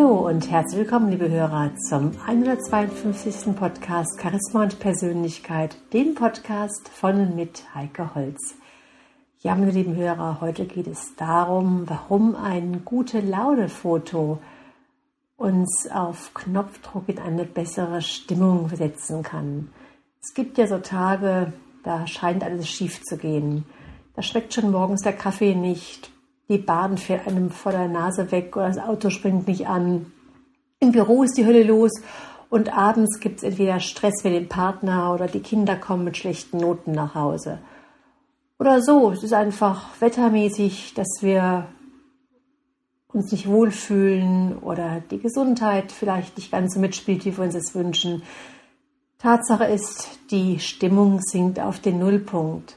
Hallo und herzlich willkommen, liebe Hörer, zum 152. Podcast Charisma und Persönlichkeit, dem Podcast von und mit Heike Holz. Ja, meine lieben Hörer, heute geht es darum, warum ein gute Laune-Foto uns auf Knopfdruck in eine bessere Stimmung versetzen kann. Es gibt ja so Tage, da scheint alles schief zu gehen. Da schmeckt schon morgens der Kaffee nicht, die Bahn fährt einem vor der Nase weg oder das Auto springt nicht an. Im Büro ist die Hölle los und abends gibt es entweder Stress mit dem Partner oder die Kinder kommen mit schlechten Noten nach Hause. Oder so, es ist einfach wettermäßig, dass wir uns nicht wohlfühlen oder die Gesundheit vielleicht nicht ganz so mitspielt, wie wir uns es wünschen. Tatsache ist, die Stimmung sinkt auf den Nullpunkt.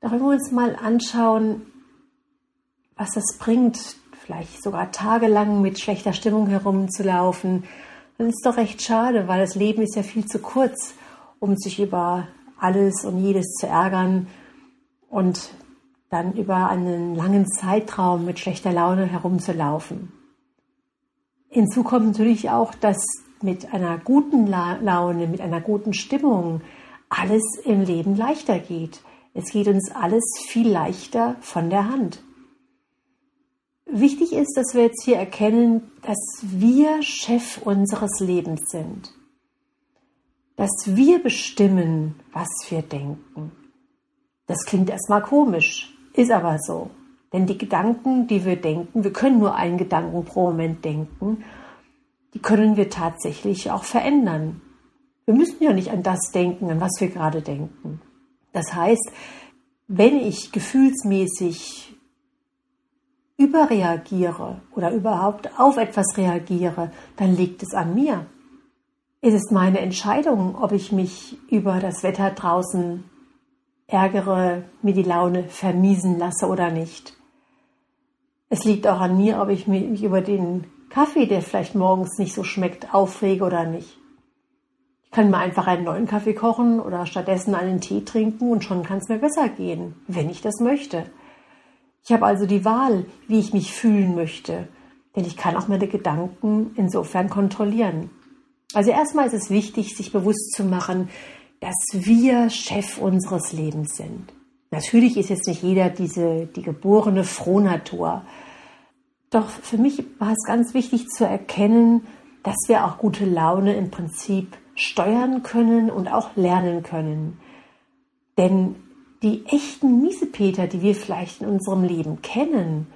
Da wollen wir uns mal anschauen, was das bringt, vielleicht sogar tagelang mit schlechter Stimmung herumzulaufen, dann ist doch recht schade, weil das Leben ist ja viel zu kurz, um sich über alles und jedes zu ärgern und dann über einen langen Zeitraum mit schlechter Laune herumzulaufen. Hinzu kommt natürlich auch, dass mit einer guten Laune, mit einer guten Stimmung alles im Leben leichter geht. Es geht uns alles viel leichter von der Hand. Wichtig ist, dass wir jetzt hier erkennen, dass wir Chef unseres Lebens sind. Dass wir bestimmen, was wir denken. Das klingt erstmal komisch, ist aber so. Denn die Gedanken, die wir denken, wir können nur einen Gedanken pro Moment denken, die können wir tatsächlich auch verändern. Wir müssen ja nicht an das denken, an was wir gerade denken. Das heißt, wenn ich gefühlsmäßig überreagiere oder überhaupt auf etwas reagiere, dann liegt es an mir. Es ist meine Entscheidung, ob ich mich über das Wetter draußen ärgere, mir die Laune vermiesen lasse oder nicht. Es liegt auch an mir, ob ich mich über den Kaffee, der vielleicht morgens nicht so schmeckt, aufrege oder nicht. Ich kann mir einfach einen neuen Kaffee kochen oder stattdessen einen Tee trinken und schon kann es mir besser gehen, wenn ich das möchte. Ich habe also die Wahl, wie ich mich fühlen möchte, denn ich kann auch meine Gedanken insofern kontrollieren. Also erstmal ist es wichtig, sich bewusst zu machen, dass wir Chef unseres Lebens sind. Natürlich ist jetzt nicht jeder diese, die geborene Frohnatur. Doch für mich war es ganz wichtig zu erkennen, dass wir auch gute Laune im Prinzip steuern können und auch lernen können. Denn die echten Miesepeter, die wir vielleicht in unserem Leben kennen,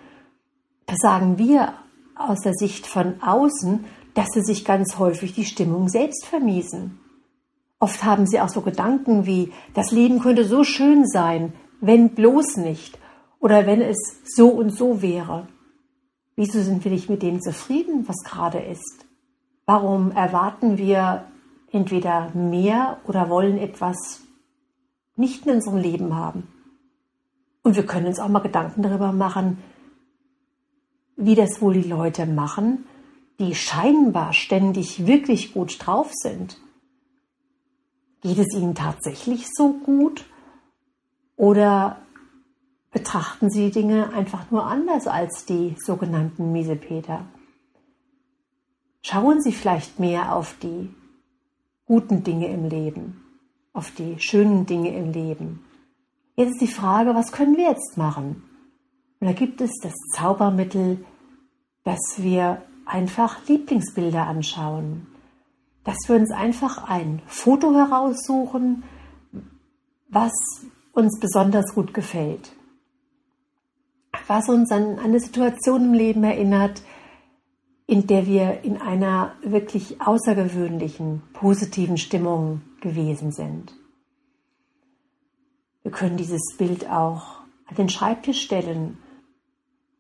da sagen wir aus der Sicht von außen, dass sie sich ganz häufig die Stimmung selbst vermiesen. Oft haben sie auch so Gedanken wie, das Leben könnte so schön sein, wenn bloß nicht oder wenn es so und so wäre. Wieso sind wir nicht mit dem zufrieden, was gerade ist? Warum erwarten wir entweder mehr oder wollen etwas nicht in unserem Leben haben. Und wir können uns auch mal Gedanken darüber machen, wie das wohl die Leute machen, die scheinbar ständig wirklich gut drauf sind. Geht es ihnen tatsächlich so gut? Oder betrachten sie Dinge einfach nur anders als die sogenannten Miesepeter? Schauen sie vielleicht mehr auf die guten Dinge im Leben auf die schönen Dinge im Leben. Jetzt ist die Frage, was können wir jetzt machen? Und da gibt es das Zaubermittel, dass wir einfach Lieblingsbilder anschauen, dass wir uns einfach ein Foto heraussuchen, was uns besonders gut gefällt, was uns an eine Situation im Leben erinnert, in der wir in einer wirklich außergewöhnlichen, positiven Stimmung gewesen sind. Wir können dieses Bild auch an den Schreibtisch stellen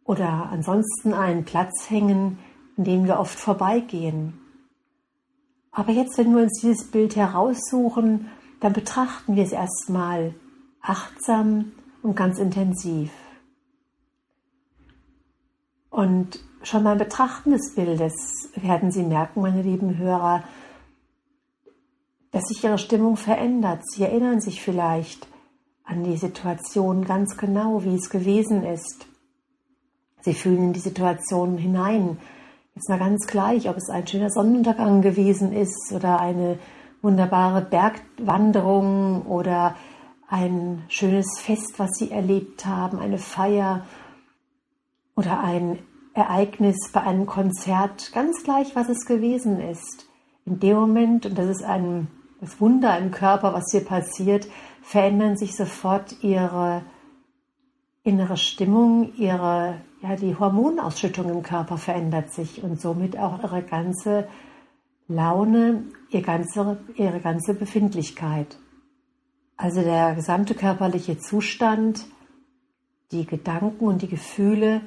oder ansonsten einen Platz hängen, an dem wir oft vorbeigehen. Aber jetzt, wenn wir uns dieses Bild heraussuchen, dann betrachten wir es erstmal achtsam und ganz intensiv. Und Schon beim Betrachten des Bildes werden Sie merken, meine lieben Hörer, dass sich Ihre Stimmung verändert. Sie erinnern sich vielleicht an die Situation ganz genau, wie es gewesen ist. Sie fühlen in die Situation hinein. Jetzt mal ganz gleich, ob es ein schöner Sonnenuntergang gewesen ist oder eine wunderbare Bergwanderung oder ein schönes Fest, was sie erlebt haben, eine Feier oder ein Ereignis bei einem Konzert, ganz gleich, was es gewesen ist. In dem Moment, und das ist ein das Wunder im Körper, was hier passiert, verändern sich sofort ihre innere Stimmung, ihre, ja, die Hormonausschüttung im Körper verändert sich und somit auch ihre ganze Laune, ihr ganze, ihre ganze Befindlichkeit. Also der gesamte körperliche Zustand, die Gedanken und die Gefühle,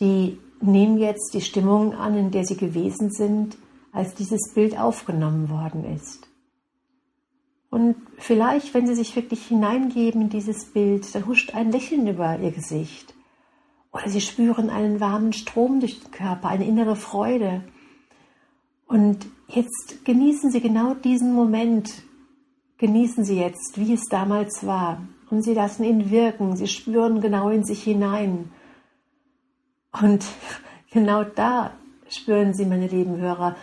die nehmen jetzt die Stimmung an, in der sie gewesen sind, als dieses Bild aufgenommen worden ist. Und vielleicht, wenn sie sich wirklich hineingeben in dieses Bild, dann huscht ein Lächeln über ihr Gesicht. Oder sie spüren einen warmen Strom durch den Körper, eine innere Freude. Und jetzt genießen sie genau diesen Moment. Genießen sie jetzt, wie es damals war. Und sie lassen ihn wirken. Sie spüren genau in sich hinein. Und genau da spüren Sie, meine lieben Hörer,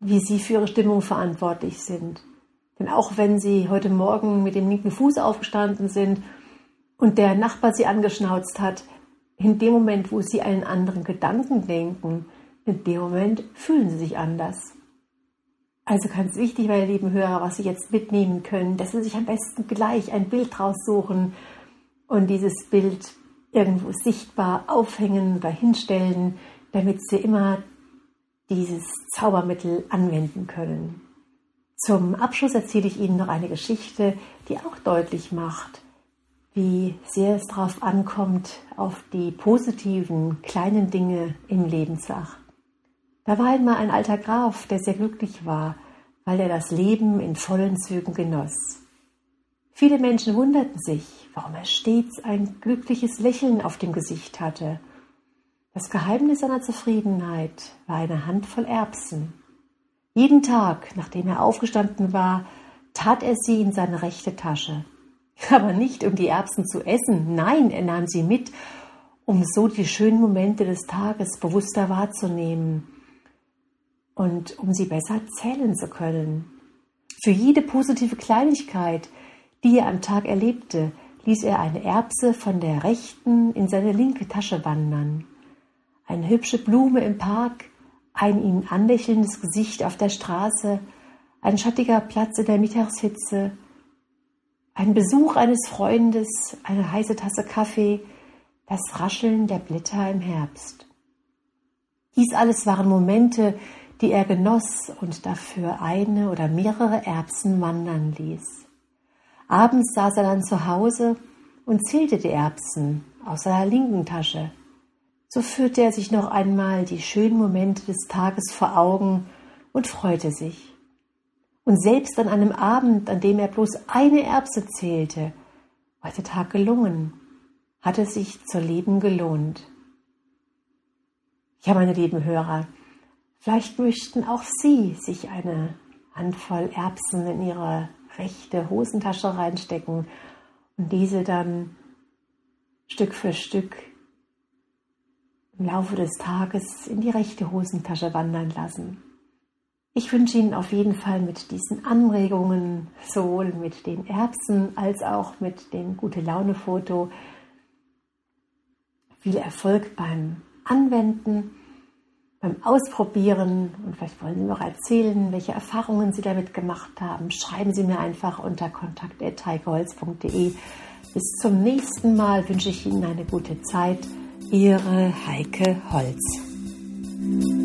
wie Sie für Ihre Stimmung verantwortlich sind. Denn auch wenn Sie heute Morgen mit dem linken Fuß aufgestanden sind und der Nachbar Sie angeschnauzt hat, in dem Moment, wo Sie einen anderen Gedanken denken, in dem Moment fühlen Sie sich anders. Also ganz wichtig, meine lieben Hörer, was Sie jetzt mitnehmen können, dass Sie sich am besten gleich ein Bild raussuchen und dieses Bild irgendwo sichtbar aufhängen oder hinstellen, damit Sie immer dieses Zaubermittel anwenden können. Zum Abschluss erzähle ich Ihnen noch eine Geschichte, die auch deutlich macht, wie sehr es darauf ankommt, auf die positiven kleinen Dinge im Leben zu achten. Da war einmal ein alter Graf, der sehr glücklich war, weil er das Leben in vollen Zügen genoss. Viele Menschen wunderten sich, warum er stets ein glückliches Lächeln auf dem Gesicht hatte. Das Geheimnis seiner Zufriedenheit war eine Handvoll Erbsen. Jeden Tag, nachdem er aufgestanden war, tat er sie in seine rechte Tasche. Aber nicht, um die Erbsen zu essen, nein, er nahm sie mit, um so die schönen Momente des Tages bewusster wahrzunehmen und um sie besser zählen zu können. Für jede positive Kleinigkeit, die er am Tag erlebte, ließ er eine Erbse von der rechten in seine linke Tasche wandern. Eine hübsche Blume im Park ein ihn anlächelndes Gesicht auf der Straße, ein schattiger Platz in der Mittagshitze, ein Besuch eines Freundes, eine heiße Tasse Kaffee, das Rascheln der Blätter im Herbst. Dies alles waren Momente, die er genoss und dafür eine oder mehrere Erbsen wandern ließ. Abends saß er dann zu Hause und zählte die Erbsen aus seiner linken Tasche. So führte er sich noch einmal die schönen Momente des Tages vor Augen und freute sich. Und selbst an einem Abend, an dem er bloß eine Erbse zählte, war der Tag gelungen, hatte sich zu leben gelohnt. Ja, meine lieben Hörer, vielleicht möchten auch Sie sich eine Handvoll Erbsen in Ihre rechte Hosentasche reinstecken und diese dann Stück für Stück im Laufe des Tages in die rechte Hosentasche wandern lassen. Ich wünsche Ihnen auf jeden Fall mit diesen Anregungen, sowohl mit den Erbsen als auch mit dem Gute-Laune-Foto, viel Erfolg beim Anwenden, beim Ausprobieren und vielleicht wollen Sie noch erzählen, welche Erfahrungen Sie damit gemacht haben. Schreiben Sie mir einfach unter kontakt.heikeholz.de. Bis zum nächsten Mal wünsche ich Ihnen eine gute Zeit. Ihre Heike Holz.